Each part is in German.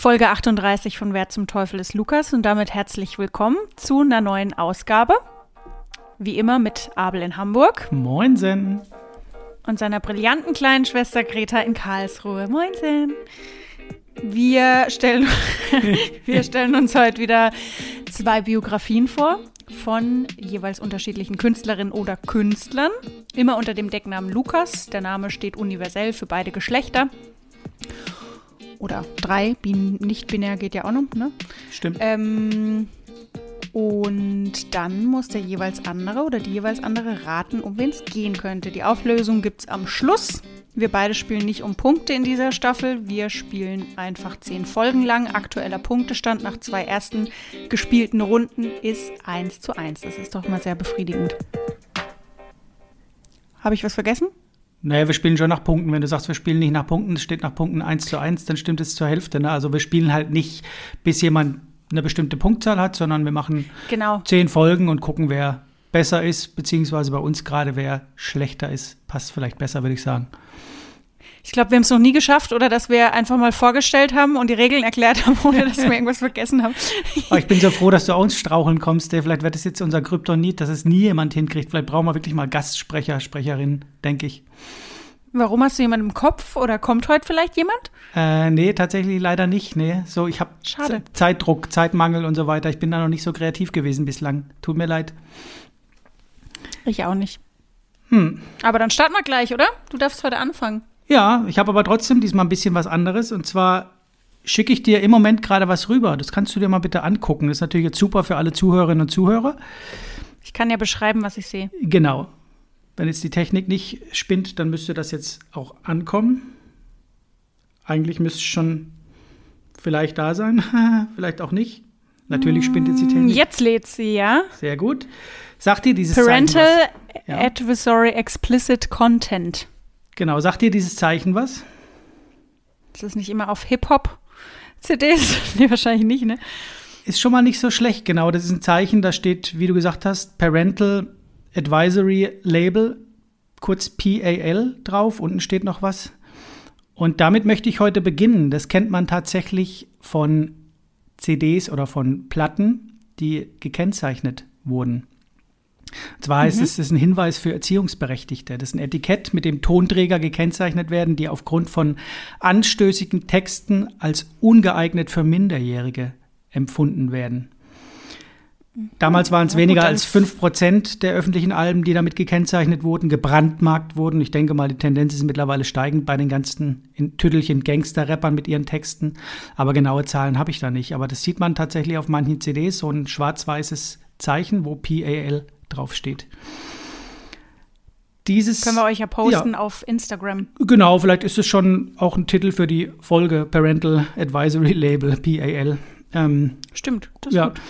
Folge 38 von Wer zum Teufel ist Lukas und damit herzlich willkommen zu einer neuen Ausgabe. Wie immer mit Abel in Hamburg Moinsen. und seiner brillanten kleinen Schwester Greta in Karlsruhe. Moinsen. Wir stellen, wir stellen uns heute wieder zwei Biografien vor von jeweils unterschiedlichen Künstlerinnen oder Künstlern. Immer unter dem Decknamen Lukas. Der Name steht universell für beide Geschlechter. Oder drei, bin, nicht binär geht ja auch noch, ne? Stimmt. Ähm, und dann muss der jeweils andere oder die jeweils andere raten, um wen es gehen könnte. Die Auflösung gibt es am Schluss. Wir beide spielen nicht um Punkte in dieser Staffel. Wir spielen einfach zehn Folgen lang. Aktueller Punktestand nach zwei ersten gespielten Runden ist 1 zu 1. Das ist doch mal sehr befriedigend. Habe ich was vergessen? Naja, wir spielen schon nach Punkten. Wenn du sagst, wir spielen nicht nach Punkten, es steht nach Punkten 1 zu 1, dann stimmt es zur Hälfte. Ne? Also wir spielen halt nicht, bis jemand eine bestimmte Punktzahl hat, sondern wir machen Genau. zehn Folgen und gucken, wer besser ist, beziehungsweise bei uns gerade wer schlechter ist. Passt vielleicht besser, würde ich sagen. Ich glaube, wir haben es noch nie geschafft, oder dass wir einfach mal vorgestellt haben und die Regeln erklärt haben, ohne dass wir irgendwas vergessen haben. Aber ich bin so froh, dass du aus Straucheln kommst. Dave. Vielleicht wird es jetzt unser Kryptonit, dass es nie jemand hinkriegt. Vielleicht brauchen wir wirklich mal Gastsprecher, Sprecherin, denke ich. Warum hast du jemanden im Kopf oder kommt heute vielleicht jemand? Äh, nee, tatsächlich leider nicht. Nee, so ich habe. Zeitdruck, Zeitmangel und so weiter. Ich bin da noch nicht so kreativ gewesen bislang. Tut mir leid. Ich auch nicht. Hm. Aber dann starten wir gleich, oder? Du darfst heute anfangen. Ja, ich habe aber trotzdem diesmal ein bisschen was anderes. Und zwar schicke ich dir im Moment gerade was rüber. Das kannst du dir mal bitte angucken. Das ist natürlich jetzt super für alle Zuhörerinnen und Zuhörer. Ich kann ja beschreiben, was ich sehe. Genau. Wenn jetzt die Technik nicht spinnt, dann müsste das jetzt auch ankommen. Eigentlich müsste es schon vielleicht da sein, vielleicht auch nicht. Natürlich spinnt jetzt die Technik. Jetzt lädt sie, ja? Sehr gut. Sagt dir dieses Zeichen Parental was? Ja. Advisory Explicit Content. Genau, sagt dir dieses Zeichen was? Das ist nicht immer auf Hip-Hop-CDs. nee, wahrscheinlich nicht, ne? Ist schon mal nicht so schlecht, genau. Das ist ein Zeichen, da steht, wie du gesagt hast, Parental Advisory Label, kurz PAL drauf. Unten steht noch was. Und damit möchte ich heute beginnen. Das kennt man tatsächlich von CDs oder von Platten, die gekennzeichnet wurden. Und zwar heißt es, es ist ein Hinweis für Erziehungsberechtigte. Das ist ein Etikett, mit dem Tonträger gekennzeichnet werden, die aufgrund von anstößigen Texten als ungeeignet für Minderjährige empfunden werden. Damals waren es Ja, weniger als dann- 5% der öffentlichen Alben, die damit gekennzeichnet wurden, gebrandmarkt wurden. Ich denke mal, die Tendenz ist mittlerweile steigend bei den ganzen in Tüdelchen Gangster-Rappern mit ihren Texten. Aber genaue Zahlen habe ich da nicht. Aber das sieht man tatsächlich auf manchen CDs, so ein schwarz-weißes Zeichen, wo PAL draufsteht. Dieses Können wir euch ja posten auf Instagram. Genau, vielleicht ist es schon auch ein Titel für die Folge Parental Advisory Label, PAL. Ähm, Stimmt. Das ist ja. gut.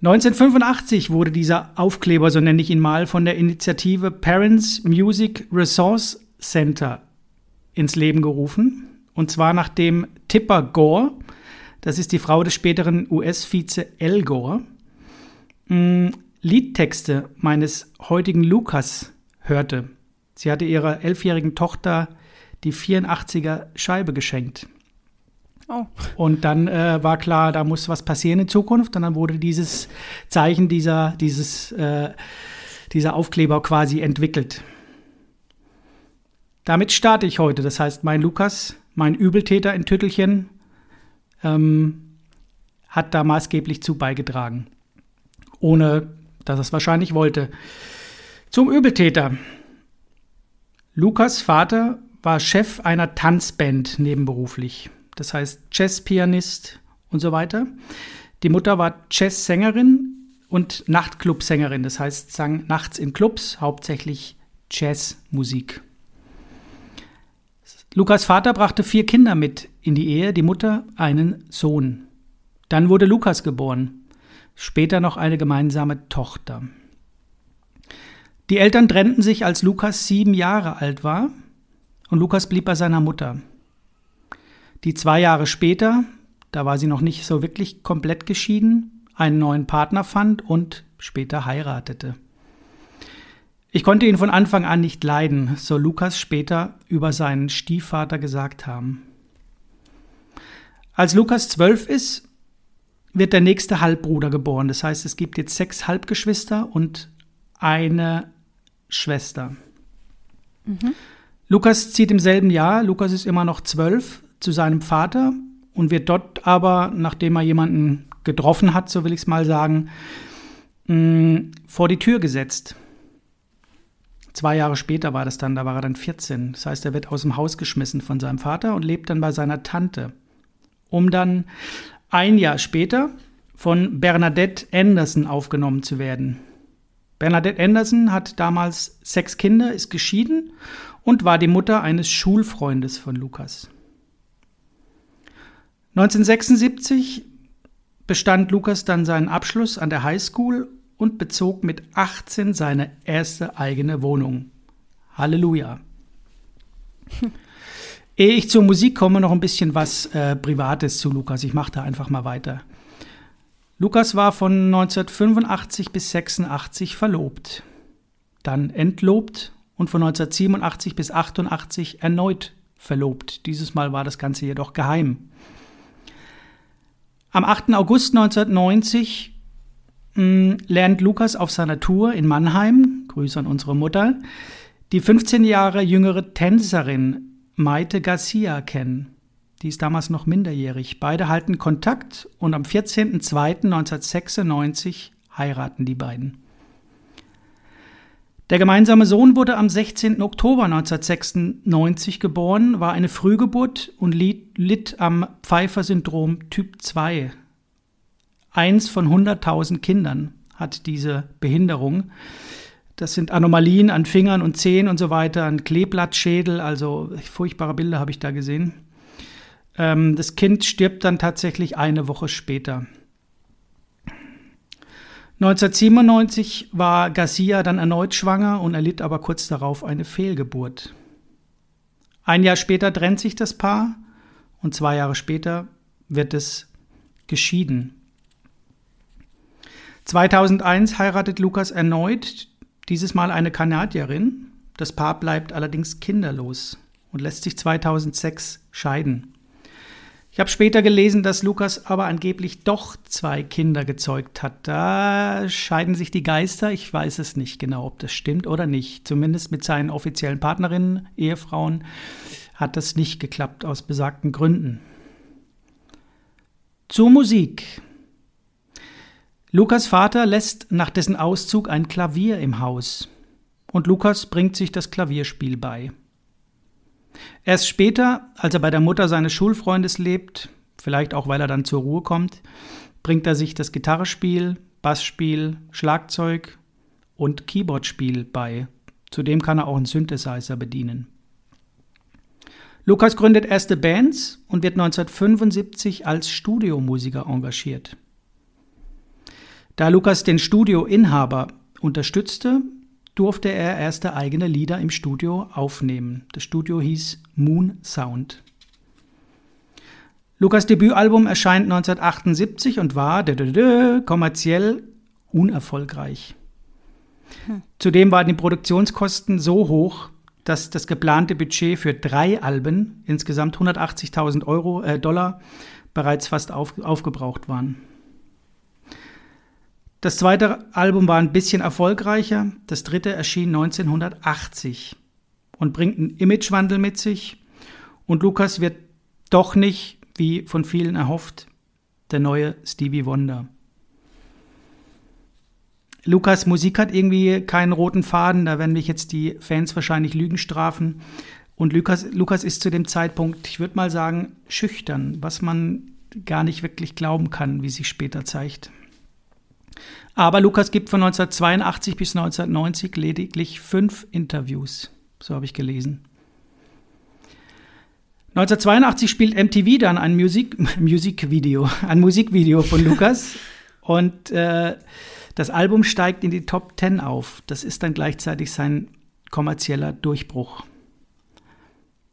1985 wurde dieser Aufkleber, so nenne ich ihn mal, von der Initiative Parents Music Resource Center ins Leben gerufen. Und zwar nachdem Tipper Gore, das ist die Frau des späteren US-Vize Al Gore, mh, Liedtexte meines heutigen Lukas hörte. Sie hatte ihrer elfjährigen Tochter die 84er Scheibe geschenkt. Oh. Und dann äh, war klar, da muss was passieren in Zukunft. Und dann wurde dieses Zeichen, dieser, dieses, äh, dieser Aufkleber quasi entwickelt. Damit starte ich heute. Das heißt, mein Lukas, mein Übeltäter in Tüttelchen, ähm, hat da maßgeblich zu beigetragen. Ohne, dass er es wahrscheinlich wollte. Zum Übeltäter. Lukas Vater war Chef einer Tanzband nebenberuflich. Das heißt Jazzpianist und so weiter. Die Mutter war Jazzsängerin und Nachtclubsängerin. Das heißt, sang nachts in Clubs, hauptsächlich Jazzmusik. Lukas Vater brachte vier Kinder mit in die Ehe, die Mutter einen Sohn. Dann wurde Lukas geboren, später noch eine gemeinsame Tochter. Die Eltern trennten sich, als Lukas sieben Jahre alt war, und Lukas blieb bei seiner Mutter. Die zwei Jahre später, da war sie noch nicht so wirklich komplett geschieden, einen neuen Partner fand und später heiratete. Ich konnte ihn von Anfang an nicht leiden, soll Lukas später über seinen Stiefvater gesagt haben. Als Lukas zwölf ist, wird der nächste Halbbruder geboren. Das heißt, es gibt jetzt sechs Halbgeschwister und eine Schwester. Mhm. Lukas zieht im selben Jahr, Lukas ist immer noch zwölf, zu seinem Vater und wird dort aber, nachdem er jemanden getroffen hat, so will ich es mal sagen, mh, vor die Tür gesetzt. Zwei Jahre später war das dann, da war er dann 14. Das heißt, er wird aus dem Haus geschmissen von seinem Vater und lebt dann bei seiner Tante, um dann ein Jahr später von Bernadette Anderson aufgenommen zu werden. Bernadette Anderson hat damals sechs Kinder, ist geschieden und war die Mutter eines Schulfreundes von Lukas. 1976 bestand Lukas dann seinen Abschluss an der Highschool und bezog mit 18 seine erste eigene Wohnung. Halleluja. Ehe ich zur Musik komme, noch ein bisschen was äh, Privates zu Lukas. Ich mache da einfach mal weiter. Lukas war von 1985 bis 86 verlobt, dann entlobt und von 1987 bis 88 erneut verlobt. Dieses Mal war das Ganze jedoch geheim. Am 8. August 1990 mh, hm, lernt Lukas auf seiner Tour in Mannheim, Grüße an unsere Mutter, die 15 Jahre jüngere Tänzerin Maite Garcia kennen. Die ist damals noch minderjährig. Beide halten Kontakt und am 14.02.1996 heiraten die beiden. Der gemeinsame Sohn wurde am 16. Oktober 1996 geboren, war eine Frühgeburt und litt, am Pfeiffer-Syndrom Typ 2. Eins von 100.000 Kindern hat diese Behinderung. Das sind Anomalien an Fingern und Zehen und so weiter, ein Kleeblattschädel, also furchtbare Bilder habe ich da gesehen. Ähm, das Kind stirbt dann tatsächlich eine Woche später. 1997 war Garcia dann erneut schwanger und erlitt aber kurz darauf eine Fehlgeburt. Ein Jahr später trennt sich das Paar und zwei Jahre später wird es geschieden. 2001 heiratet Lukas erneut, dieses Mal eine Kanadierin. Das Paar bleibt allerdings kinderlos und lässt sich 2006 scheiden. Ich habe später gelesen, dass Lukas aber angeblich doch zwei Kinder gezeugt hat. Da scheiden sich die Geister. Ich weiß es nicht genau, ob das stimmt oder nicht. Zumindest mit seinen offiziellen Partnerinnen, Ehefrauen, hat das nicht geklappt aus besagten Gründen. Zur Musik. Lukas Vater lässt nach dessen Auszug ein Klavier im Haus und Lukas bringt sich das Klavierspiel bei. Erst später, als er bei der Mutter seines Schulfreundes lebt, vielleicht auch weil er dann zur Ruhe kommt, bringt er sich das Gitarrespiel, Bassspiel, Schlagzeug und Keyboardspiel bei. Zudem kann er auch einen Synthesizer bedienen. Lukas gründet erste Bands und wird 1975 als Studiomusiker engagiert. Da Lukas den Studioinhaber unterstützte, durfte er erste eigene Lieder im Studio aufnehmen. Das Studio hieß Moon Sound. Lukas Debütalbum erscheint 1978 und war kommerziell unerfolgreich. Hm. Zudem waren die Produktionskosten so hoch, dass das geplante Budget für drei Alben, insgesamt 180.000 Euro, äh, Dollar, bereits fast auf, aufgebraucht waren. Das zweite Album war ein bisschen erfolgreicher. Das dritte erschien 1980 und bringt einen Imagewandel mit sich. Und Lukas wird doch nicht, wie von vielen erhofft, der neue Stevie Wonder. Lukas Musik hat irgendwie keinen roten Faden, da werden mich jetzt die Fans wahrscheinlich Lügen strafen. Und Lukas, Lukas ist zu dem Zeitpunkt, ich würde mal sagen, schüchtern, was man gar nicht wirklich glauben kann, wie sich später zeigt. Aber Lukas gibt von 1982 bis 1990 lediglich fünf Interviews. So habe ich gelesen. 1982 spielt MTV dann ein Musik, Musikvideo, ein Musikvideo von Lukas und äh, das Album steigt in die Top 10 auf. Das ist dann gleichzeitig sein kommerzieller Durchbruch.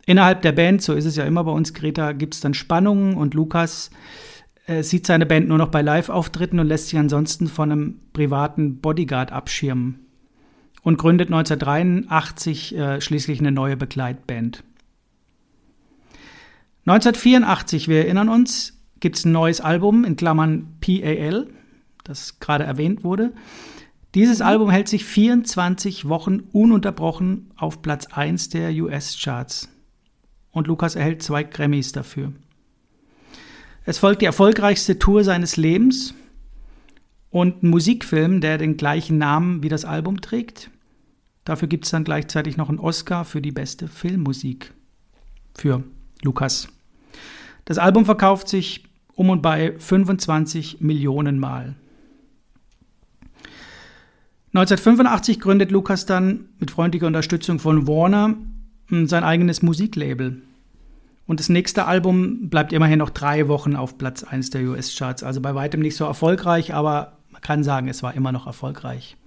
Innerhalb der Band, so ist es ja immer bei uns, Greta, gibt es dann Spannungen und Lukas äh, sieht seine Band nur noch bei Live-Auftritten und lässt sich ansonsten von einem privaten Bodyguard abschirmen. Und gründet 1983 äh, schließlich eine neue Begleitband. 1984, wir erinnern uns, gibt es ein neues Album in Klammern PAL, das gerade erwähnt wurde. Dieses. Album hält sich 24 Wochen ununterbrochen auf Platz 1 der US-Charts. Und Lukas erhält zwei Grammys dafür. Es folgt die erfolgreichste Tour seines Lebens und ein Musikfilm, der den gleichen Namen wie das Album trägt. Dafür gibt es dann gleichzeitig noch einen Oscar für die beste Filmmusik für Lukas. Das Album verkauft sich um und bei 25 Millionen Mal. 1985 gründet Lukas dann mit freundlicher Unterstützung von Warner sein eigenes Musiklabel. Und das nächste Album bleibt immerhin noch drei Wochen auf Platz 1 der US-Charts. Also bei weitem nicht so erfolgreich, aber man kann sagen, es war immer noch erfolgreich.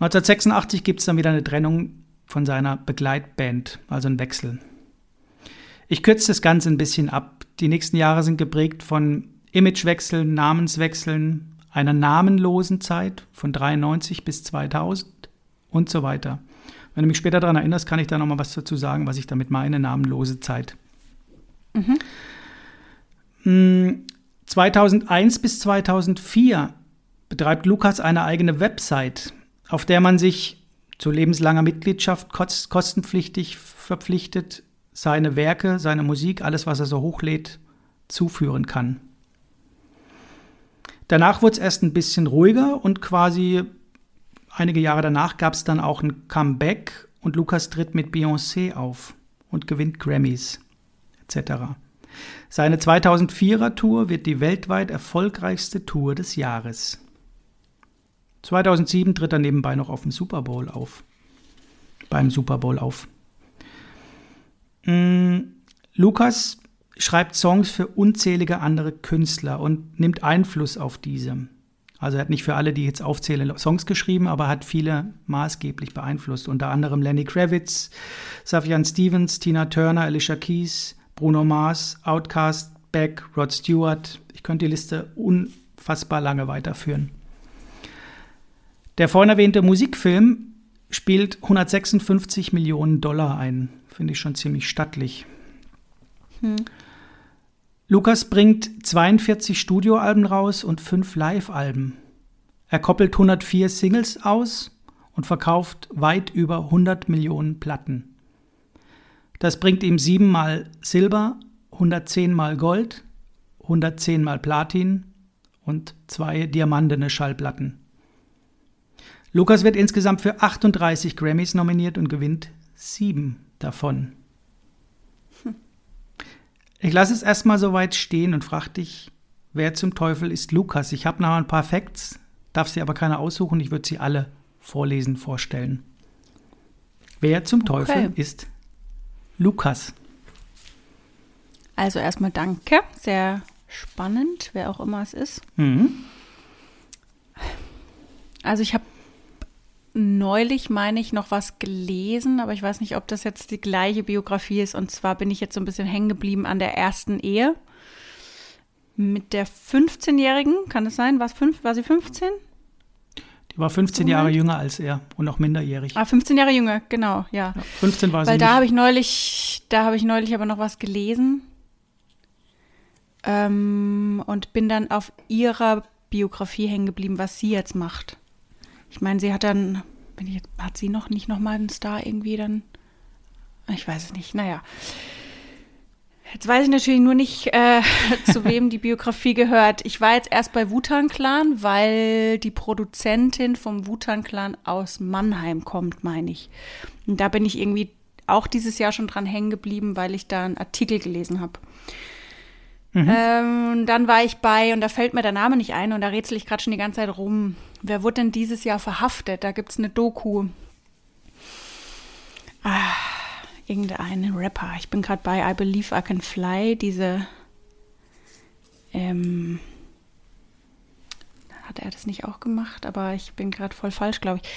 1986 gibt es dann wieder eine Trennung von seiner Begleitband, also ein Wechsel. Ich kürze das Ganze ein bisschen ab. Die nächsten Jahre sind geprägt von Imagewechseln, Namenswechseln, einer namenlosen Zeit von 93 bis 2000 und so weiter. Wenn du mich später daran erinnerst, kann ich da noch mal was dazu sagen, was ich damit meine, namenlose Zeit. Mhm. 2001 bis 2004 betreibt Lukas eine eigene Website, auf der man sich zu lebenslanger Mitgliedschaft kostenpflichtig verpflichtet, seine Werke, seine Musik, alles, was er so hochlädt, zuführen kann. Danach wurde es erst ein bisschen ruhiger und quasi einige Jahre danach gab es dann auch ein Comeback und Lukas tritt mit Beyoncé auf und gewinnt Grammys etc. Seine 2004er Tour wird die weltweit erfolgreichste Tour des Jahres. 2007 tritt er nebenbei noch auf dem Super Bowl auf. Beim Super Bowl auf. Mm, Lukas schreibt Songs für unzählige andere Künstler und nimmt Einfluss auf diese. Also er hat nicht für alle, die ich jetzt aufzähle, Songs geschrieben, aber hat viele maßgeblich beeinflusst. Unter anderem Lenny Kravitz, Sufjan Stevens, Tina Turner, Alicia Keys, Bruno Mars, Outkast, Beck, Rod Stewart. Ich könnte die Liste unfassbar lange weiterführen. Der vorhin erwähnte Musikfilm spielt 156 Millionen Dollar ein. Finde ich schon ziemlich stattlich. Hm. Lukas bringt 42 Studioalben raus und 5 Live-Alben. Er koppelt 104 Singles aus und verkauft weit über 100 Millionen Platten. Das bringt ihm 7 mal Silber, 110 mal Gold, 110 mal Platin und zwei diamantene Schallplatten. Lukas wird insgesamt für 38 Grammys nominiert und gewinnt 7 davon. Ich lasse es erstmal so weit stehen und frage dich, wer zum Teufel ist Lukas? Ich habe noch ein paar Facts, darf sie aber keine aussuchen. Ich würde sie alle vorlesen, vorstellen. Wer zum Teufel okay. ist Lukas? Also erstmal danke, sehr spannend, wer auch immer es ist. Mhm. Also ich habe neulich, meine ich, noch was gelesen, aber ich weiß nicht, ob das jetzt die gleiche Biografie ist. Und zwar bin ich jetzt so ein bisschen hängen geblieben an der ersten Ehe. Mit der 15-Jährigen, kann es sein? War's fünf, war sie 15? Die war 15 Jahre jünger als er und noch minderjährig. Ah, 15 Jahre jünger, genau, ja. ja 15 war sie. Weil da habe ich neulich, da habe ich neulich aber noch was gelesen. Ähm, und bin dann auf ihrer Biografie hängen geblieben, was sie jetzt macht. Ich meine, sie hat dann, ich, hat sie noch nicht nochmal einen Star irgendwie dann? Ich weiß es nicht. Naja. Jetzt weiß ich natürlich nur nicht, äh, zu wem die Biografie gehört. Ich war jetzt erst bei Wutan Clan, weil die Produzentin vom Wutan Clan aus Mannheim kommt, meine ich. Und da bin ich irgendwie auch dieses Jahr schon dran hängen geblieben, weil ich da einen Artikel gelesen habe. Mhm. Ähm, dann war ich bei, und da fällt mir der Name nicht ein, und da rätsel ich gerade schon die ganze Zeit rum. Wer wurde denn dieses Jahr verhaftet? Da gibt es eine Doku. Ah, irgendein Rapper. Ich bin gerade bei I Believe I Can Fly, diese. Ähm, hat er das nicht auch gemacht? Aber ich bin gerade voll falsch, glaube ich.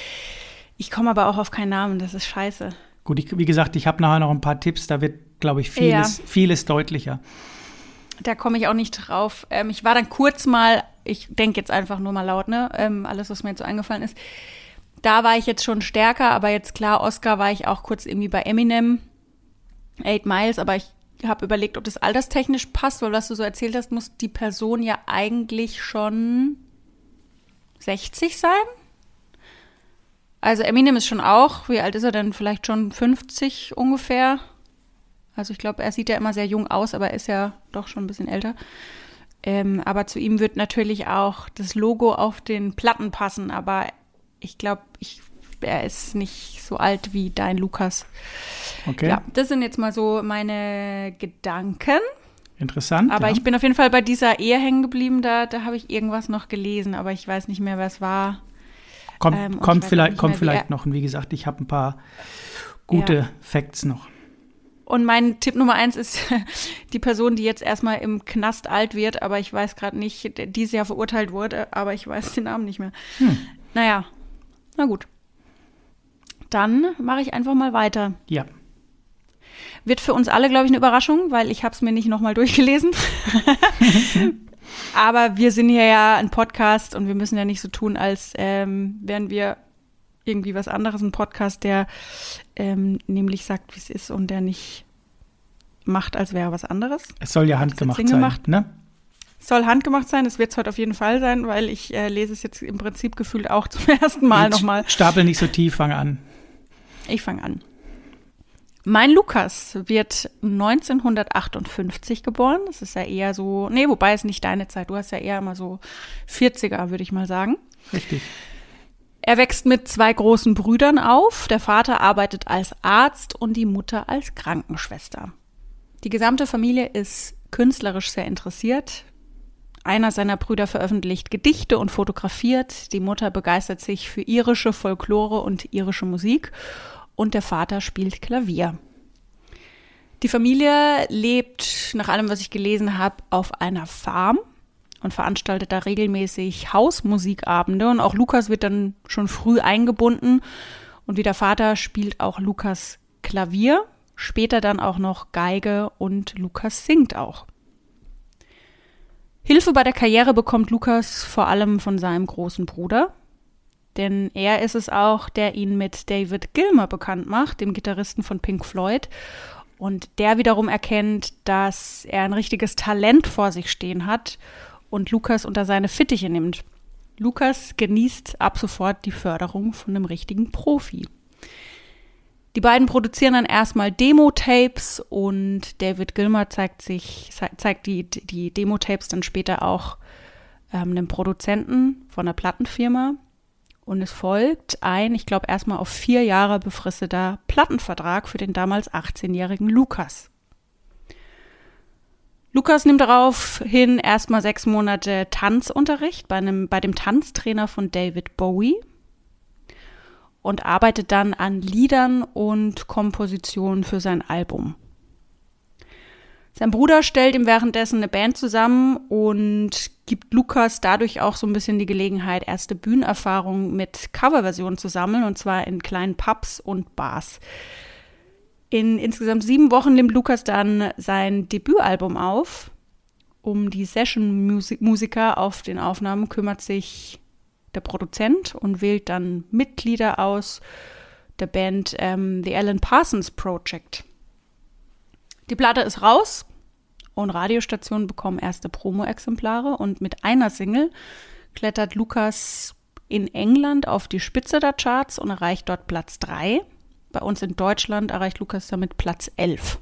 Ich komme aber auch auf keinen Namen, das ist scheiße. Gut, ich, wie gesagt, ich habe nachher noch ein paar Tipps, da wird, glaube ich, vieles, ja. vieles deutlicher. Da komme ich auch nicht drauf. Ähm, ich war dann kurz mal, ich denke jetzt einfach nur mal laut, ne? Ähm, alles, was mir jetzt so eingefallen ist. Da war ich jetzt schon stärker, aber jetzt klar, Oscar war ich auch kurz irgendwie bei Eminem, Eight Miles, aber ich habe überlegt, ob das alterstechnisch passt, weil was du so erzählt hast, muss die Person ja eigentlich schon 60 sein. Also Eminem ist schon auch, wie alt ist er denn? Vielleicht schon 50 ungefähr. Also ich glaube, er sieht ja immer sehr jung aus, aber er ist ja doch schon ein bisschen älter. Ähm, aber zu ihm wird natürlich auch das Logo auf den Platten passen. Aber ich glaube, ich, er ist nicht so alt wie dein Lukas. Okay. Ja, das sind jetzt mal so meine Gedanken. Interessant. Aber ja. ich bin auf jeden Fall bei dieser Ehe hängen geblieben. Da, da habe ich irgendwas noch gelesen, aber ich weiß nicht mehr, wer es war. kommt, ähm, kommt vielleicht, kommt mehr, vielleicht noch. Und wie gesagt, ich habe ein paar gute Ja. Facts noch. Und mein Tipp Nummer eins ist die Person, die jetzt erstmal im Knast alt wird, aber ich weiß gerade nicht, der dieses Jahr verurteilt wurde, aber ich weiß den Namen nicht mehr. Hm. Naja, na gut. Dann mache ich einfach mal weiter. Ja. Wird für uns alle, glaube ich, eine Überraschung, weil ich habe es mir nicht nochmal durchgelesen. Aber wir sind hier ja ein Podcast und wir müssen ja nicht so tun, als ähm, wären wir irgendwie was anderes. Ein Podcast, der ähm, nämlich sagt, wie es ist und der nicht macht, als wäre was anderes. Es soll ja handgemacht sein. gemacht? Ne? Soll handgemacht sein, es wird es heute auf jeden Fall sein, weil ich äh, lese es jetzt im Prinzip gefühlt auch zum ersten Mal nochmal. Stapel nicht so tief, fang an. Ich fange an. Mein Lukas wird 1958 geboren. Das ist ja eher so, nee, wobei es nicht deine Zeit. Du hast ja eher immer so 40er, würde ich mal sagen. Richtig. Er wächst mit zwei großen Brüdern auf. Der Vater arbeitet als Arzt und die Mutter als Krankenschwester. Die gesamte Familie ist künstlerisch sehr interessiert. Einer seiner Brüder veröffentlicht Gedichte und fotografiert. Die Mutter begeistert sich für irische Folklore und irische Musik. Und der Vater spielt Klavier. Die Familie lebt, nach allem, was ich gelesen habe, auf einer Farm und veranstaltet da regelmäßig Hausmusikabende. Und auch Lukas wird dann schon früh eingebunden. Und wie der Vater spielt auch Lukas Klavier, später dann auch noch Geige und Lukas singt auch. Hilfe bei der Karriere bekommt Lukas vor allem von seinem großen Bruder, denn er ist es auch, der ihn mit David Gilmer bekannt macht, dem Gitarristen von Pink Floyd. Und der wiederum erkennt, dass er ein richtiges Talent vor sich stehen hat und Lukas unter seine Fittiche nimmt. Lukas genießt ab sofort die Förderung von einem richtigen Profi. Die beiden produzieren dann erstmal Demo-Tapes und David Gilmer zeigt sich, zeigt die, die Demo-Tapes dann später auch ähm, einem Produzenten von einer Plattenfirma. Und es folgt ein, ich glaube, erstmal auf vier Jahre befristeter Plattenvertrag für den damals 18-jährigen Lukas. Lukas nimmt daraufhin erstmal sechs Monate Tanzunterricht bei, einem, bei dem Tanztrainer von David Bowie und arbeitet dann an Liedern und Kompositionen für sein Album. Sein Bruder stellt ihm währenddessen eine Band zusammen und gibt Lukas dadurch auch so ein bisschen die Gelegenheit, erste Bühnenerfahrungen mit Coverversionen zu sammeln, und zwar in kleinen Pubs und Bars. In insgesamt sieben Wochen nimmt Lukas dann sein Debütalbum auf. Um die Session-Musiker auf den Aufnahmen kümmert sich der Produzent und wählt dann Mitglieder aus der Band ähm, The Alan Parsons Project. Die Platte ist raus und Radiostationen bekommen erste Promo-Exemplare und mit einer Single klettert Lukas in England auf die Spitze der Charts und erreicht dort Platz 3. Bei uns in Deutschland erreicht Lukas damit Platz 11.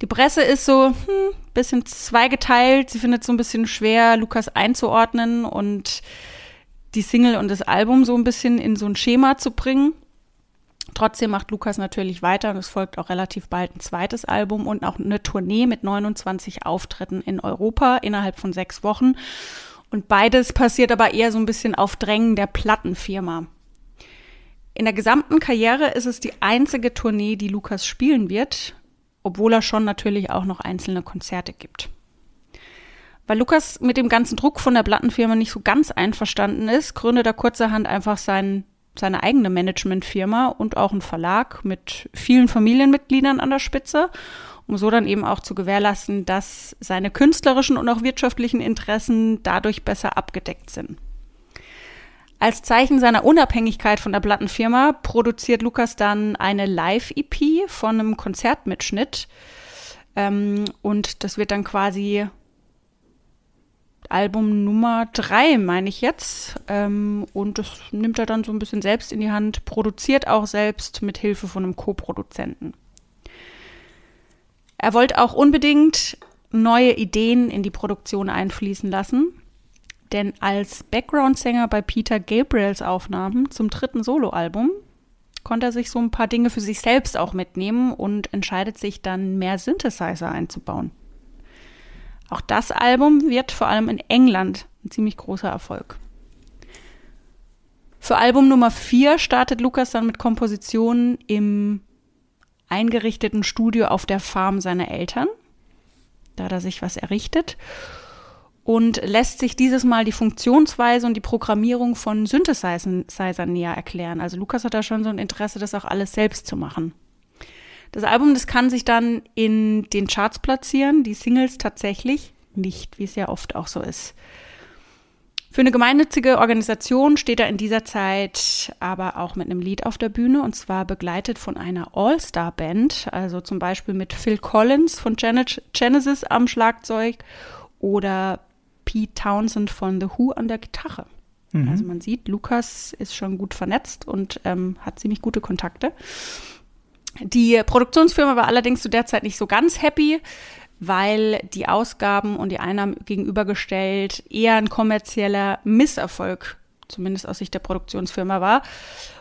Die Presse ist so ein hm, bisschen zweigeteilt. Sie findet so ein bisschen schwer, Lukas einzuordnen und die Single und das Album so ein bisschen in so ein Schema zu bringen. Trotzdem macht Lukas natürlich weiter und es folgt auch relativ bald ein zweites Album und auch eine Tournee mit 29 Auftritten in Europa innerhalb von sechs Wochen. Und beides passiert aber eher so ein bisschen auf Drängen der Plattenfirma. In der gesamten Karriere ist es die einzige Tournee, die Lukas spielen wird, obwohl er schon natürlich auch noch einzelne Konzerte gibt. Weil Lukas mit dem ganzen Druck von der Plattenfirma nicht so ganz einverstanden ist, gründet er kurzerhand einfach sein, seine eigene Managementfirma und auch einen Verlag mit vielen Familienmitgliedern an der Spitze, um so dann eben auch zu gewährleisten, dass seine künstlerischen und auch wirtschaftlichen Interessen dadurch besser abgedeckt sind. Als Zeichen seiner Unabhängigkeit von der Plattenfirma produziert Lukas dann eine Live-EP von einem Konzertmitschnitt, Ähm, und das wird dann quasi Album Nummer drei, meine ich jetzt. Ähm, und das nimmt er dann so ein bisschen selbst in die Hand, produziert auch selbst mit Hilfe von einem Co-Produzenten. Er wollte auch unbedingt neue Ideen in die Produktion einfließen lassen. Denn als Background-Sänger bei Peter Gabriels Aufnahmen zum dritten Soloalbum konnte er sich so ein paar Dinge für sich selbst auch mitnehmen und entscheidet sich dann mehr Synthesizer einzubauen. Auch das Album wird vor allem in England ein ziemlich großer Erfolg. Für Album Nummer 4 startet Lukas dann mit Kompositionen im eingerichteten Studio auf der Farm seiner Eltern. Da hat er sich was errichtet und lässt sich dieses Mal die Funktionsweise und die Programmierung von Synthesizern näher erklären. Also Lukas hat da schon so ein Interesse, das auch alles selbst zu machen. Das Album, das kann sich dann in den Charts platzieren, die Singles tatsächlich nicht, wie es ja oft auch so ist. Für eine gemeinnützige Organisation steht er in dieser Zeit aber auch mit einem Lied auf der Bühne und zwar begleitet von einer All-Star-Band, also zum Beispiel mit Phil Collins von Genesis am Schlagzeug oder Pete Townsend von The Who an der Gitarre. Mhm. Also man sieht, Lukas ist schon gut vernetzt und ähm, hat ziemlich gute Kontakte. Die Produktionsfirma war allerdings zu der Zeit nicht so ganz happy, weil die Ausgaben und die Einnahmen gegenübergestellt eher ein kommerzieller Misserfolg, zumindest aus Sicht der Produktionsfirma war.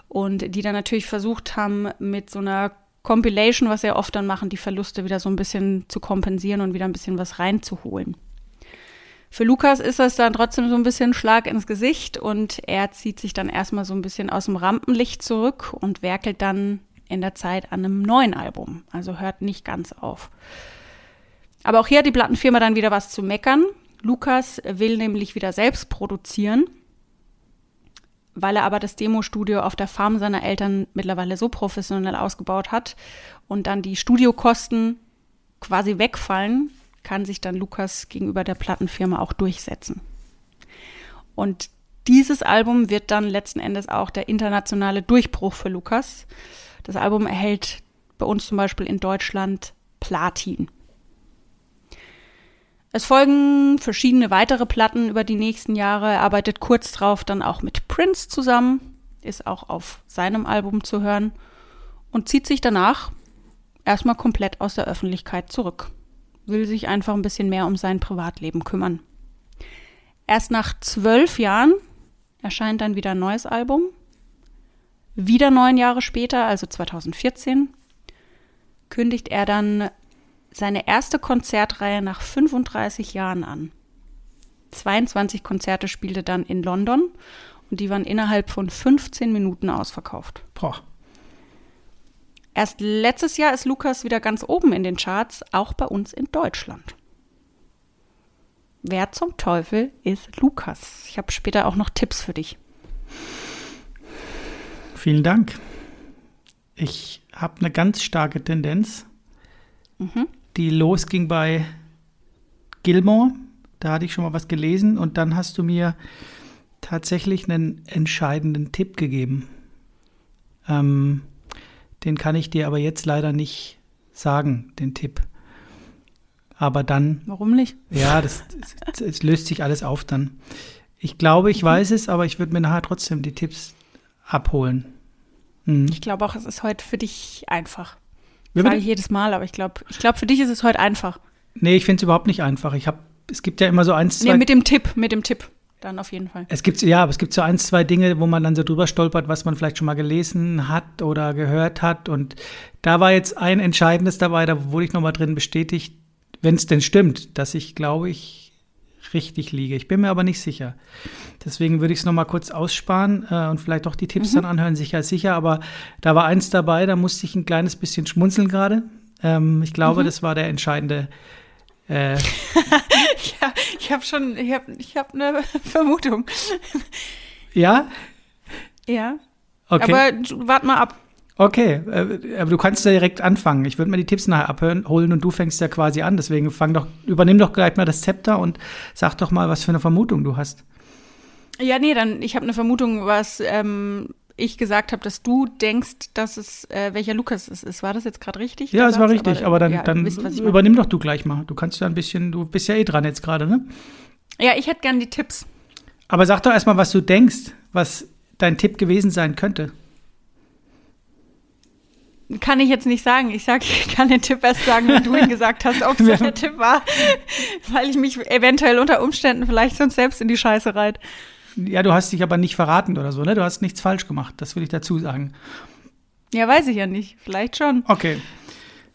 Und die dann natürlich versucht haben, mit so einer Compilation, was sie ja oft dann machen, die Verluste wieder so ein bisschen zu kompensieren und wieder ein bisschen was reinzuholen. Für Lukas ist das dann trotzdem so ein bisschen Schlag ins Gesicht und er zieht sich dann erstmal so ein bisschen aus dem Rampenlicht zurück und werkelt dann in der Zeit an einem neuen Album. Also hört nicht ganz auf. Aber auch hier hat die Plattenfirma dann wieder was zu meckern. Lukas will nämlich wieder selbst produzieren, weil er aber das Demostudio auf der Farm seiner Eltern mittlerweile so professionell ausgebaut hat und dann die Studiokosten quasi wegfallen, kann sich dann Lukas gegenüber der Plattenfirma auch durchsetzen. Und dieses Album wird dann letzten Endes auch der internationale Durchbruch für Lukas. Das Album erhält bei uns zum Beispiel in Deutschland Platin. Es folgen verschiedene weitere Platten über die nächsten Jahre. Er arbeitet kurz drauf dann auch mit Prince zusammen, ist auch auf seinem Album zu hören und zieht sich danach erstmal komplett aus der Öffentlichkeit zurück. Will sich einfach ein bisschen mehr um sein Privatleben kümmern. Erst nach zwölf Jahren erscheint dann wieder ein neues Album wieder neun Jahre später, also 2014, kündigt er dann seine erste Konzertreihe nach 35 Jahren an. 22 Konzerte spielte dann in London und die waren innerhalb von 15 Minuten ausverkauft. Boah. Erst letztes Jahr ist Lukas wieder ganz oben in den Charts, auch bei uns in Deutschland. Wer zum Teufel ist Lukas? Ich habe später auch noch Tipps für dich. Vielen Dank. Ich habe eine ganz starke Tendenz, mhm. die losging bei Gilmore. Da hatte ich schon mal was gelesen und dann hast du mir tatsächlich einen entscheidenden Tipp gegeben. Ähm, den kann ich dir aber jetzt leider nicht sagen, den Tipp. Aber dann. Warum nicht? Ja, das, es löst sich alles auf dann. Ich glaube, ich mhm. weiß es, aber ich würde mir nachher trotzdem die Tipps abholen. Mhm. Ich glaube auch, es ist heute für dich einfach. Ich frage jedes Mal, aber ich glaube, ich glaube, für dich ist es heute einfach. Nee, ich finde es überhaupt nicht einfach. Ich habe, es gibt ja immer so eins, zwei. Nee, mit dem Tipp, mit dem Tipp. Dann auf jeden Fall. Es gibt, ja, aber es gibt so eins, zwei Dinge, wo man dann so drüber stolpert, was man vielleicht schon mal gelesen hat oder gehört hat. Und da war jetzt ein entscheidendes dabei, da wurde ich nochmal drin bestätigt, wenn es denn stimmt, dass ich, glaube ich, richtig liege. Ich bin mir aber nicht sicher. Deswegen würde ich es nochmal kurz aussparen äh, und vielleicht auch die Tipps mhm. dann anhören, sicher sicher. Aber da war eins dabei, da musste ich ein kleines bisschen schmunzeln gerade. Ähm, ich glaube, mhm. das war der entscheidende. Äh, ja, ich habe schon, ich habe ich hab eine Vermutung. Ja? Ja. Okay. Aber warte mal ab. Okay, äh, aber du kannst ja direkt anfangen. Ich würde mir die Tipps nachher abholen und du fängst ja quasi an. Deswegen fang doch, übernimm doch gleich mal das Zepter und sag doch mal, was für eine Vermutung du hast. Ja, nee, dann, ich habe eine Vermutung, was ähm, ich gesagt habe, dass du denkst, dass es äh, welcher Lukas es ist. War das jetzt gerade richtig? Ja, es war richtig, aber, dann, ja, dann wisst, übernimm doch du gleich mal. Du kannst ja ein bisschen, du bist ja eh dran jetzt gerade, ne? Ja, ich hätte gern die Tipps. Aber sag doch erstmal, was du denkst, was dein Tipp gewesen sein könnte. Kann ich jetzt nicht sagen. Ich sag, ich kann den Tipp erst sagen, wenn du ihn gesagt hast, ob es der Tipp war, weil ich mich eventuell unter Umständen vielleicht sonst selbst in die Scheiße reit. Ja, du hast dich aber nicht verraten oder so, ne? Du hast nichts falsch gemacht, das will ich dazu sagen. Ja, weiß ich ja nicht. Vielleicht schon. Okay.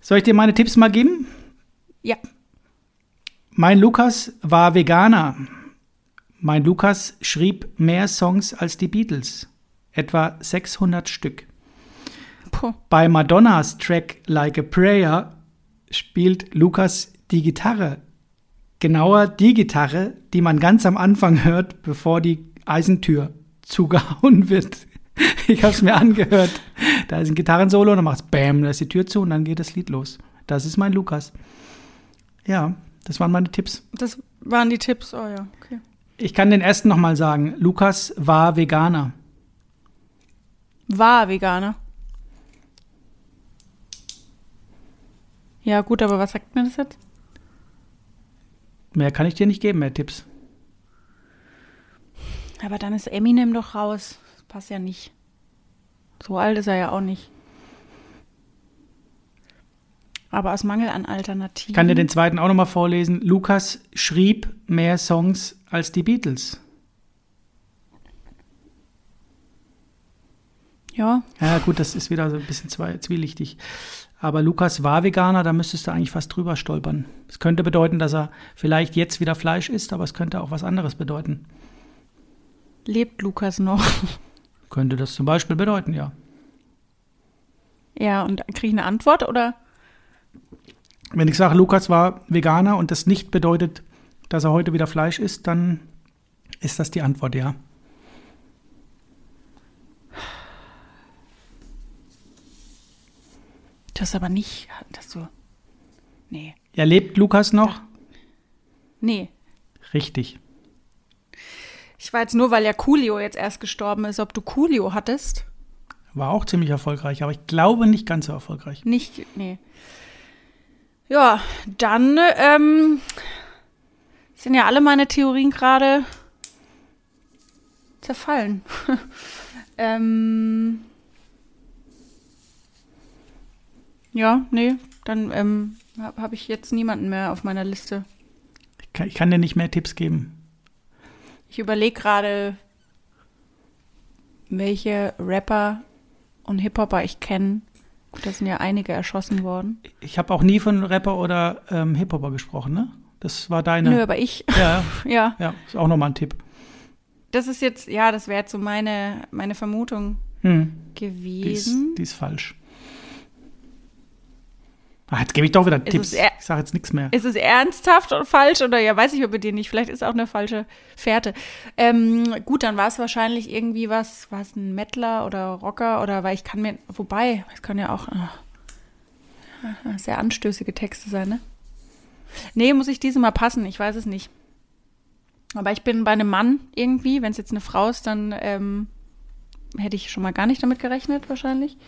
Soll ich dir meine Tipps mal geben? Ja. Mein Lukas war Veganer. Mein Lukas schrieb mehr Songs als die Beatles. Etwa 600 Stück. Puh. Bei Madonnas Track Like a Prayer spielt Lukas die Gitarre. Genauer die Gitarre, die man ganz am Anfang hört, bevor die Eisentür zugehauen wird. Ich habe es mir angehört. Da ist ein Gitarrensolo, dann macht's Bam, da ist die Tür zu und dann geht das Lied los. Das ist mein Lukas. Ja, das waren meine Tipps. Das waren die Tipps. Oh ja, okay. Ich kann den ersten nochmal sagen. Lukas war Veganer. War Veganer. Ja, gut, aber was sagt mir das jetzt? Mehr kann ich dir nicht geben, mehr Tipps. Aber dann ist Eminem doch raus. Das passt ja nicht. So alt ist er ja auch nicht. Aber aus Mangel an Alternativen. Ich kann dir den zweiten auch nochmal vorlesen. Lukas schrieb mehr Songs als die Beatles. Ja, Ja, gut, das ist wieder so ein bisschen zwielichtig. Aber Lukas war Veganer, da müsstest du eigentlich fast drüber stolpern. Es könnte bedeuten, dass er vielleicht jetzt wieder Fleisch isst, aber es könnte auch was anderes bedeuten. Lebt Lukas noch? Könnte das zum Beispiel bedeuten, ja. Ja, und kriege ich eine Antwort oder? Wenn ich sage, Lukas war Veganer und das nicht bedeutet, dass er heute wieder Fleisch isst, dann ist das die Antwort, ja. Das aber nicht, dass du. Nee. Ja, lebt Lukas noch? Nee. Richtig. Ich war jetzt nur, weil ja Coolio jetzt erst gestorben ist, ob du Coolio hattest. War auch ziemlich erfolgreich, aber ich glaube nicht ganz so erfolgreich. Nicht, nee. Ja, dann ähm, sind ja alle meine Theorien gerade zerfallen. ähm, ja, nee, dann ähm, habe hab ich jetzt niemanden mehr auf meiner Liste. Ich kann, ich kann dir nicht mehr Tipps geben. Ich überlege gerade, welche Rapper und Hip-Hopper ich kenne. Gut, da sind ja einige erschossen worden. Ich habe auch nie von Rapper oder ähm, Hip-Hopper gesprochen, ne? Das war deine. Nö, aber ich, Ja, ja, ja, ist auch nochmal ein Tipp. das ist jetzt, ja, das wäre jetzt so meine, meine Vermutung Hm, die, gewesen. ist, die ist falsch. Ah, jetzt gebe ich doch wieder Ist Tipps. Ich sage jetzt nichts mehr. Ist es ernsthaft oder falsch? Oder ja, weiß ich über dir nicht. Vielleicht ist es auch eine falsche Fährte. Ähm, gut, dann war es wahrscheinlich irgendwie was, war es ein Mettler oder Rocker oder weil ich kann mir, wobei, es kann ja auch äh, sehr anstößige Texte sein, ne? Nee, muss ich diese mal passen, ich weiß es nicht. Aber ich bin bei einem Mann irgendwie, wenn es jetzt eine Frau ist, dann ähm, hätte ich schon mal gar nicht damit gerechnet, wahrscheinlich.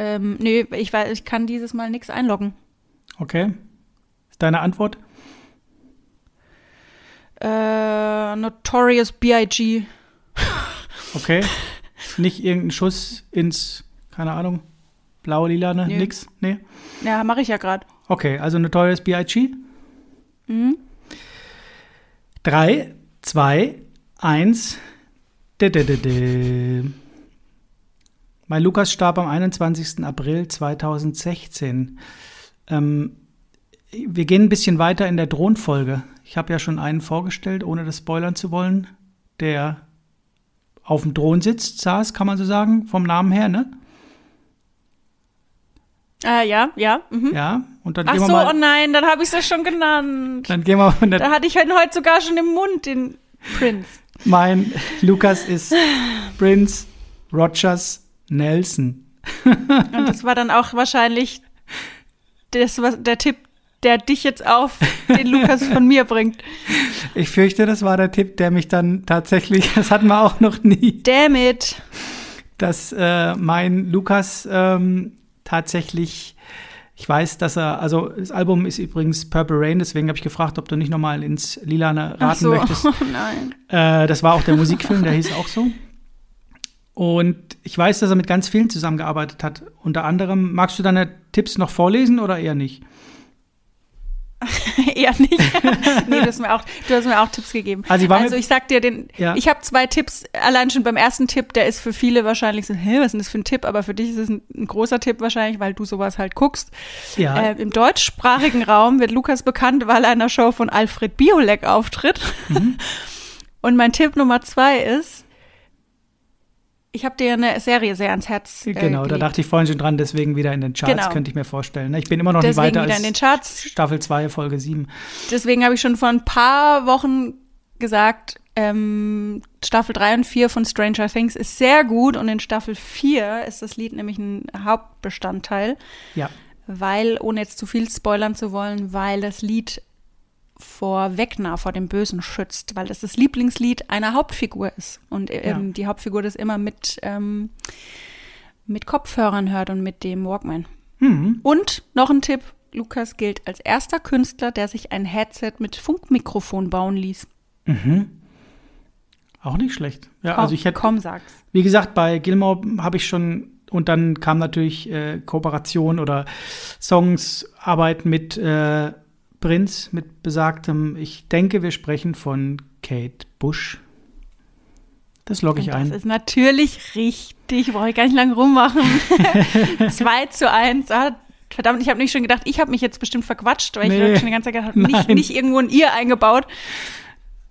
Ähm, nee, ich, weiß, ich kann dieses Mal nichts einloggen. Okay. Ist deine Antwort? Äh, Notorious B.I.G. Okay. nicht irgendein Schuss ins, keine Ahnung, blaue, lila, ne? Nö. Nix? Nee. Ja, mache ich ja gerade. Okay, also Notorious B.I.G. Mhm. Drei, zwei, eins. Dä, dä, dä, dä. Mein Lukas starb am 21. April 2016. Ähm, wir gehen ein bisschen weiter in der Thronfolge. Ich habe ja schon einen vorgestellt, ohne das spoilern zu wollen, der auf dem Thron sitzt, saß, kann man so sagen, vom Namen her, ne? Äh, ja, ja. Mhm. Ja, und dann Ach gehen wir so, mal, oh nein, dann habe ich es schon genannt. dann gehen wir von der Da hatte ich halt heute sogar schon im Mund den Prince. Mein Lukas ist Prince Rogers Nelson. Und das war dann auch wahrscheinlich das, was, der Tipp, der dich jetzt auf den Lukas von mir bringt. Ich fürchte, das war der Tipp, der mich dann tatsächlich, das hatten wir auch noch nie, Damn it. dass äh, mein Lukas ähm, tatsächlich, ich weiß, dass er, also das Album ist übrigens Purple Rain, deswegen habe ich gefragt, ob du nicht nochmal ins Lilane raten Ach so, möchtest. oh nein. Äh, das war auch der Musikfilm, der hieß auch so. Und ich weiß, dass er mit ganz vielen zusammengearbeitet hat. Unter anderem, magst du deine Tipps noch vorlesen oder eher nicht? Eher nicht. nee, du hast, mir auch, du hast mir auch Tipps gegeben. Also ich also ich sag dir den, Ja. ich habe zwei Tipps, allein schon beim ersten Tipp, der ist für viele wahrscheinlich so, hä, was ist denn das für ein Tipp? Aber für dich ist es ein, ein großer Tipp wahrscheinlich, weil du sowas halt guckst. Ja. Äh, Im deutschsprachigen Raum wird Lukas bekannt, weil er in einer Show von Alfred Biolek auftritt. Mhm. Und mein Tipp Nummer zwei ist, ich habe dir eine Serie sehr ans Herz äh, genau, da gelegt. dachte ich vorhin schon dran, deswegen wieder in den Charts, Genau. könnte ich mir vorstellen. ne? Ich bin immer noch Deswegen nicht weiter als in den Charts. Staffel 2, Folge 7. Deswegen habe ich schon vor ein paar Wochen gesagt, ähm, Staffel 3 und 4 von Stranger Things ist sehr gut und in Staffel 4 ist das Lied nämlich ein Hauptbestandteil, Ja. weil, ohne jetzt zu viel spoilern zu wollen, weil das Lied vor Wegner, vor dem Bösen schützt, weil das das Lieblingslied einer Hauptfigur ist und ähm, Ja. die Hauptfigur das immer mit, ähm, mit Kopfhörern hört und mit dem Walkman. Hm. Und noch ein Tipp, Lukas gilt als erster Künstler, der sich ein Headset mit Funkmikrofon bauen ließ. Auch nicht schlecht. Ja, Komm, also ich hätte, komm, sag's. wie gesagt, bei Gilmore habe ich schon und dann kam natürlich äh, Kooperation oder Songsarbeit mit äh, Prinz, mit besagtem, ich denke, wir sprechen von Kate Bush. Das logge ich ein. Das ist natürlich richtig, brauche ich gar nicht lange rummachen. 2 zu 1. Ah, verdammt, ich habe nicht schon gedacht, ich habe mich jetzt bestimmt verquatscht, weil Nee. ich schon die ganze Zeit gedacht habe, nicht, nicht irgendwo ein Ihr eingebaut.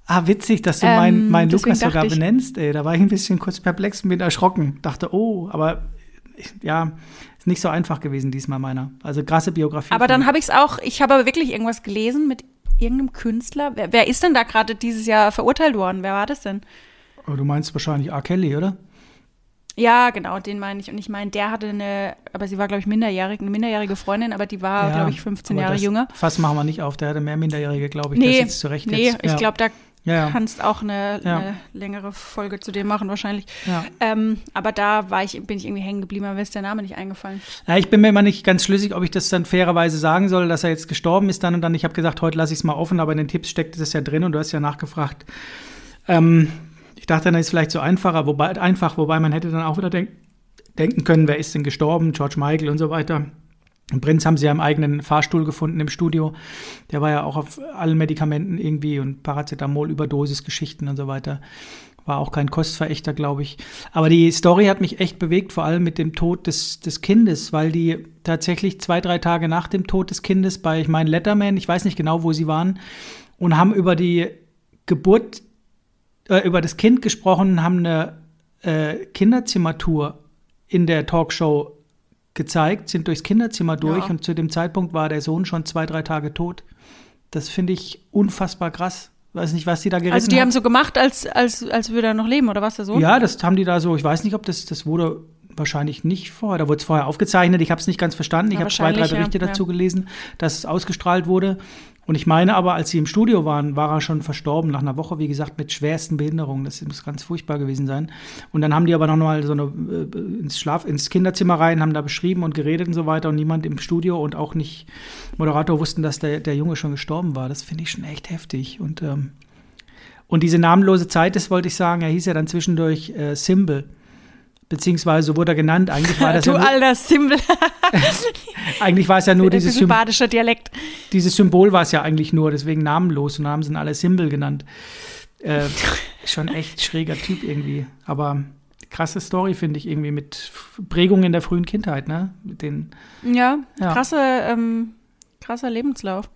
Ah, witzig, dass du Ähm, meinen mein deswegen Lukas sogar ich- benennst, ey. Da war ich ein bisschen kurz perplex und bin erschrocken. Dachte, oh, aber ja, ist nicht so einfach gewesen diesmal meiner. Also krasse Biografie. Aber dann habe ich es auch, ich habe aber wirklich irgendwas gelesen mit irgendeinem Künstler. Wer, wer ist denn da gerade dieses Jahr verurteilt worden? Wer war das denn? Oh, du meinst wahrscheinlich R. Kelly, oder? Ja, genau, den meine ich. Und ich meine, der hatte eine, aber sie war, glaube ich, minderjährig, eine minderjährige Freundin, aber die war, Ja, glaube ich, 15 aber Jahre jünger. Fass machen wir nicht auf. Der hatte mehr Minderjährige, glaube ich. das Nee, jetzt zurecht nee, jetzt. ich ja. glaube, da Ja, kannst auch eine, Ja. eine längere Folge zu dem machen, wahrscheinlich. Ja. Ähm, aber da war ich, bin ich irgendwie hängen geblieben, aber mir ist der Name nicht eingefallen. Ja, ich bin mir immer nicht ganz schlüssig, ob ich das dann fairerweise sagen soll, dass er jetzt gestorben ist dann und dann. Ich habe gesagt, heute lasse ich es mal offen, aber in den Tipps steckt es ja drin und du hast ja nachgefragt. Ähm, ich dachte, dann ist es vielleicht so einfacher, wobei, einfach, wobei man hätte dann auch wieder denk, denken können, wer ist denn gestorben, George Michael und so weiter. Prinz haben sie ja im eigenen Fahrstuhl gefunden im Studio. Der war ja auch auf allen Medikamenten irgendwie und Paracetamol, Überdosis, Geschichten und so weiter. War auch kein Kostverächter, glaube ich. Aber die Story hat mich echt bewegt, vor allem mit dem Tod des, des Kindes, weil die tatsächlich zwei, drei Tage nach dem Tod des Kindes bei, ich meine, Letterman, ich weiß nicht genau, wo sie waren, und haben über die Geburt, äh, über das Kind gesprochen, haben eine äh, Kinderzimmertour in der Talkshow gezeigt, sind durchs Kinderzimmer durch Ja. und zu dem Zeitpunkt war der Sohn schon zwei, drei Tage tot. Das finde ich unfassbar krass. Weiß nicht, was die da gerissen Also die haben so gemacht, als, als, als würde er noch leben, oder was der Sohn? Ja, das haben die da so, ich weiß nicht, ob das, das wurde wahrscheinlich nicht vorher, da wurde es vorher aufgezeichnet, ich habe es nicht ganz verstanden, ich Ja, habe zwei, drei Berichte ja. dazu gelesen, dass es ausgestrahlt wurde. Und ich meine aber, als sie im Studio waren, war er schon verstorben, nach einer Woche, wie gesagt, mit schwersten Behinderungen. Das muss ganz furchtbar gewesen sein. Und dann haben die aber noch mal so eine, äh, ins Schlaf, ins Kinderzimmer rein, haben da beschrieben und geredet und so weiter. Und niemand im Studio und auch nicht Moderator wussten, dass der, der Junge schon gestorben war. Das finde ich schon echt heftig. Und, ähm, und diese namenlose Zeit, das wollte ich sagen, er hieß ja dann zwischendurch äh, Symbol. Beziehungsweise so wurde er genannt. Eigentlich war das du ja nur, alter Symbol. eigentlich war es ja nur dieses, bisschen Sym badischer Dialekt. dieses Symbol war es ja eigentlich nur, deswegen namenlos und haben sie ihn alle Symbol genannt. Äh, schon echt schräger Typ irgendwie. Aber krasse Story finde ich irgendwie mit Prägungen in der frühen Kindheit, ne? Mit den Ja, Ja. Krasse, ähm, krasser Lebenslauf.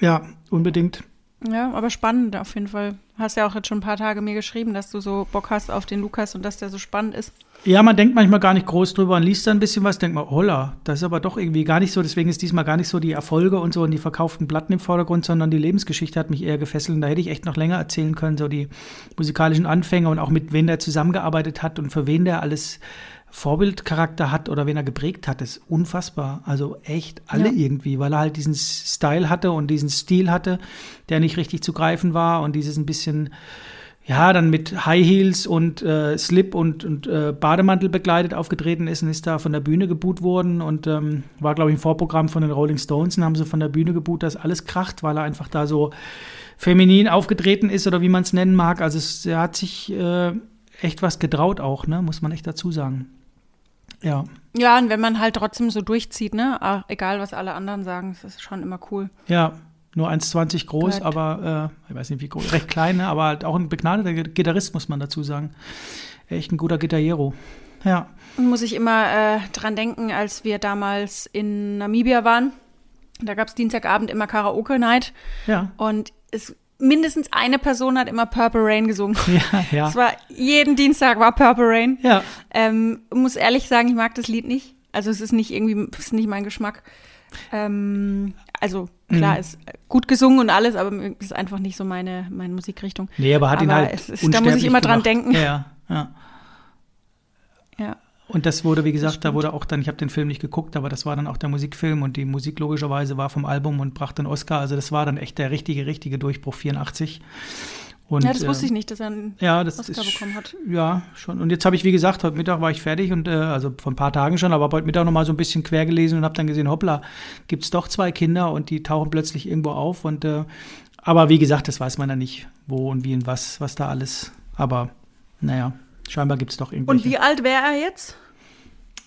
ja, unbedingt. Ja, aber spannend auf jeden Fall. Hast ja auch jetzt schon ein paar Tage mir geschrieben, dass du so Bock hast auf den Lukas und dass der so spannend ist. Ja, man denkt manchmal gar nicht groß drüber und liest dann ein bisschen was, denkt man, holla, das ist aber doch irgendwie gar nicht so. Deswegen ist diesmal gar nicht so die Erfolge und so und die verkauften Platten im Vordergrund, sondern die Lebensgeschichte hat mich eher gefesselt. Und da hätte ich echt noch länger erzählen können, so die musikalischen Anfänge und auch mit wem der zusammengearbeitet hat und für wen der alles Vorbildcharakter hat oder wen er geprägt hat, ist unfassbar. Also echt alle Ja. irgendwie, weil er halt diesen Style hatte und diesen Stil hatte, der nicht richtig zu greifen war und dieses ein bisschen, ja, dann mit High Heels und äh, Slip und, und äh, Bademantel begleitet aufgetreten ist und ist da von der Bühne geboot worden und ähm, war, glaube ich, ein Vorprogramm von den Rolling Stones und haben sie von der Bühne geboot, dass alles kracht, weil er einfach da so feminin aufgetreten ist oder wie man es nennen mag. Also es, er hat sich äh, echt was getraut auch, ne? muss man echt dazu sagen. Ja, Ja, und wenn man halt trotzdem so durchzieht, ne? Ach, egal, was alle anderen sagen, das ist schon immer cool. ja, nur 1,20 groß, Bleibt. aber äh, ich weiß nicht wie groß, recht klein, ne? aber halt auch ein begnadeter Gitarrist, muss man dazu sagen. Echt ein guter Gitarriero. Ja, muss ich immer äh, dran denken, als wir damals in Namibia waren. Da gab es Dienstagabend immer Karaoke-Night ja, und es, mindestens eine Person hat immer Purple Rain gesungen. ja, ja. Es war, jeden Dienstag war Purple Rain. Ja, Ähm, muss ehrlich sagen, ich mag das Lied nicht. Also es ist nicht irgendwie, es ist nicht mein Geschmack. Ähm, also klar, Mhm. ist gut gesungen und alles, aber es ist einfach nicht so meine, meine Musikrichtung. nee, aber hat ihn Aber halt es ist- da muss ich immer dran gemacht. denken. Ja, ja. Ja. Und das wurde, wie gesagt, da wurde auch dann, ich habe den Film nicht geguckt, aber das war dann auch der Musikfilm und die Musik logischerweise war vom Album und brachte einen Oscar. Also das war dann echt der richtige, richtige Durchbruch 84. Und, ja, das wusste ich nicht, dass er einen Ja, das Oscar ist bekommen hat. ja schon. Und jetzt habe ich, wie gesagt, heute Mittag war ich fertig und äh, also vor ein paar Tagen schon, aber hab heute Mittag noch mal so ein bisschen quer gelesen und habe dann gesehen, hoppla, gibt's doch zwei Kinder und die tauchen plötzlich irgendwo auf und äh, aber wie gesagt, das weiß man ja nicht, wo und wie und was, was da alles. Aber naja, scheinbar gibt's doch Und irgendwelche. wie alt wäre er jetzt?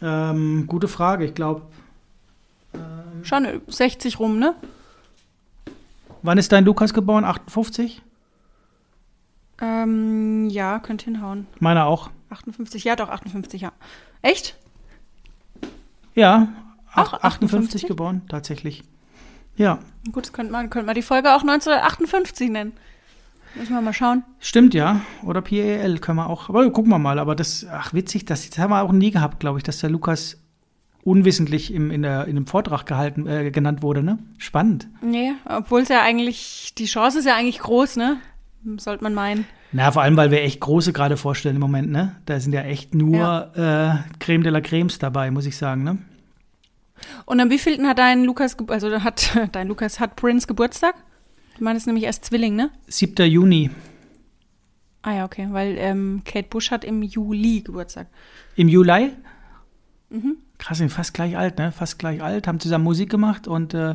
Ähm, gute Frage. Ich glaube, Schon 60 rum, ne? wann ist dein Lukas geboren? 58? Ähm, ja, könnte hinhauen. Meiner auch. 58, ja doch, 58, ja. Echt? Ja, Auch 58, 58? geboren, tatsächlich. Ja, Gut, das könnte man, könnte man die Folge auch 1958 nennen. Müssen wir mal schauen. stimmt ja. Oder PAL können wir auch. Aber gucken wir mal. Aber das, ach witzig, das, das haben wir auch nie gehabt, glaube ich, dass der Lukas unwissentlich im, in, der, in einem Vortrag gehalten, äh, genannt wurde, ne? Spannend. Nee, obwohl es ja eigentlich, die Chance ist ja eigentlich groß, ne? Sollte man meinen. Na, vor allem, weil wir echt große gerade vorstellen im Moment, ne? Da sind ja echt nur Äh, Creme de la Cremes dabei, muss ich sagen, ne? Und am wievielten hat dein Lukas, also hat dein Lukas, hat Prince Geburtstag? Du meinst nämlich erst Zwilling, ne? 7. Juni. Ah ja, okay, weil ähm, Kate Bush hat im Juli Geburtstag. Im Juli? Mhm. Krass, sind fast gleich alt, ne? Fast gleich alt, haben zusammen Musik gemacht und äh,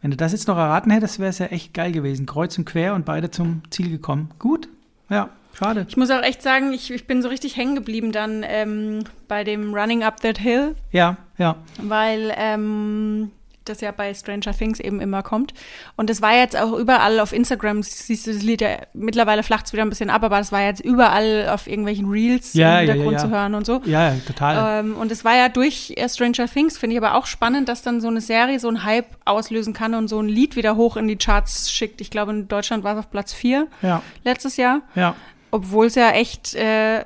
wenn du das jetzt noch erraten hättest, wäre es ja echt geil gewesen. Kreuz und quer und beide zum Ziel gekommen. Gut, ja, schade. Ich muss auch echt sagen, ich, ich bin so richtig hängen geblieben dann ähm, bei dem Running Up That Hill, Ja, ja. weil ähm, das ja bei Stranger Things eben immer kommt. Und das war jetzt auch überall auf Instagram, siehst du das Lied ja, mittlerweile flacht es wieder ein bisschen ab, aber das war jetzt überall auf irgendwelchen Reels Ja, im Hintergrund ja, zu hören und so. Ja, ja, total. Ähm, und es war ja durch äh, Stranger Things, finde ich aber auch spannend, dass dann so eine Serie so einen Hype auslösen kann und so ein Lied wieder hoch in die Charts schickt. Ich glaube, in Deutschland war es auf Platz 4 ja, letztes Jahr, ja. obwohl es ja echt äh,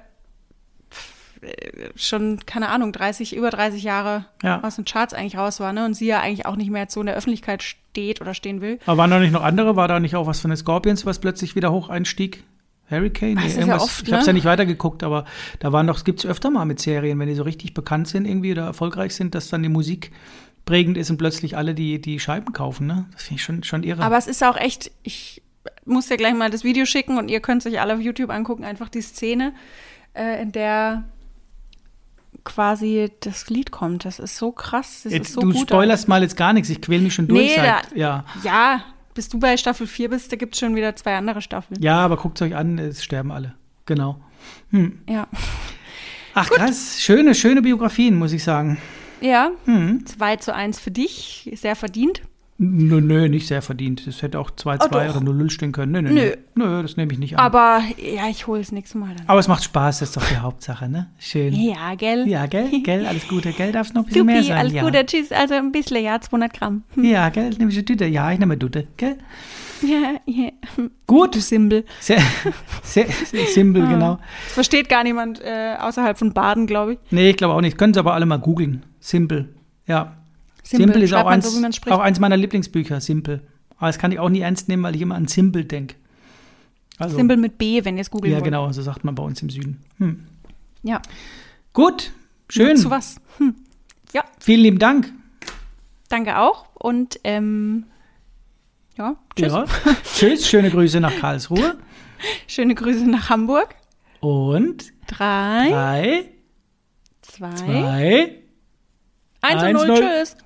schon, keine Ahnung, 30, über 30 Jahre Ja. aus den Charts eigentlich raus war, ne? Und sie ja eigentlich auch nicht mehr so in der Öffentlichkeit steht oder stehen will. Aber waren da nicht noch andere? War da nicht auch was von den Scorpions, was plötzlich wieder hoch einstieg? Hurricane? Nee, ist ja irgendwas. oft, ich habe es ne? ja nicht weitergeguckt, aber da waren doch, gibt es öfter mal mit Serien, wenn die so richtig bekannt sind irgendwie oder erfolgreich sind, dass dann die Musik prägend ist und plötzlich alle die, die Scheiben kaufen, ne? Das finde ich schon, schon irre. Aber es ist auch echt, ich muss dir gleich mal das Video schicken und ihr könnt es euch alle auf YouTube angucken, einfach die Szene, äh, in der quasi das Lied kommt. Das ist so krass, das Jetzt, ist so du gut. spoilerst mal jetzt gar nichts, ich quäl mich schon durch. Nee, seit, da- ja. Ja, bis du bei Staffel 4 bist, da gibt es schon wieder zwei andere Staffeln. ja, aber guckt euch an, es sterben alle. Genau. Hm. Ja. Ach krass, schöne, schöne Biografien, muss ich sagen. Ja, Hm. 2 zu 1 für dich, sehr verdient. Nö, nö, nicht sehr verdient. Das hätte auch 2-2 Oh, doch. oder 0-0 stehen können. Nö, nö, Nö. nö. Das nehme ich nicht an. Aber ja, ich hole es nächstes Mal dann. Aber es macht Spaß, das ist doch die Hauptsache, ne? Schön. Ja, gell? Ja, gell? Gell? Alles Gute. Gell? Darf es noch ein bisschen mehr Supi, sein? alles ja. Gute, tschüss. Also ein bisschen, ja, 200 Gramm. Ja, gell? Nimm ich eine Tüte? Ja, ich nehme eine Tüte. Gell? Ja, ja. Gut. Simbel. Sehr, sehr, sehr simpel, Ah. genau. Das versteht gar niemand äh, außerhalb von Baden, glaube ich. Nee, ich glaube auch nicht. Können Sie aber alle mal googeln. Simpel. Ja. Simple, Simple ist auch eins, so, auch eins meiner Lieblingsbücher, Simple. Aber das kann ich auch nie ernst nehmen, weil ich immer an Simple denke. Also, Simple mit B, wenn ihr es googelt. Ja, wollt. genau, so sagt man bei uns im Süden. Hm. Ja. Gut, schön. Nur zu was? Hm. Ja. Vielen lieben Dank. Danke auch und ähm, ja, tschüss. Ja. tschüss, schöne Grüße nach Karlsruhe. Schöne Grüße nach Hamburg. Und drei, drei zwei, zwei eins, eins und null, null. tschüss.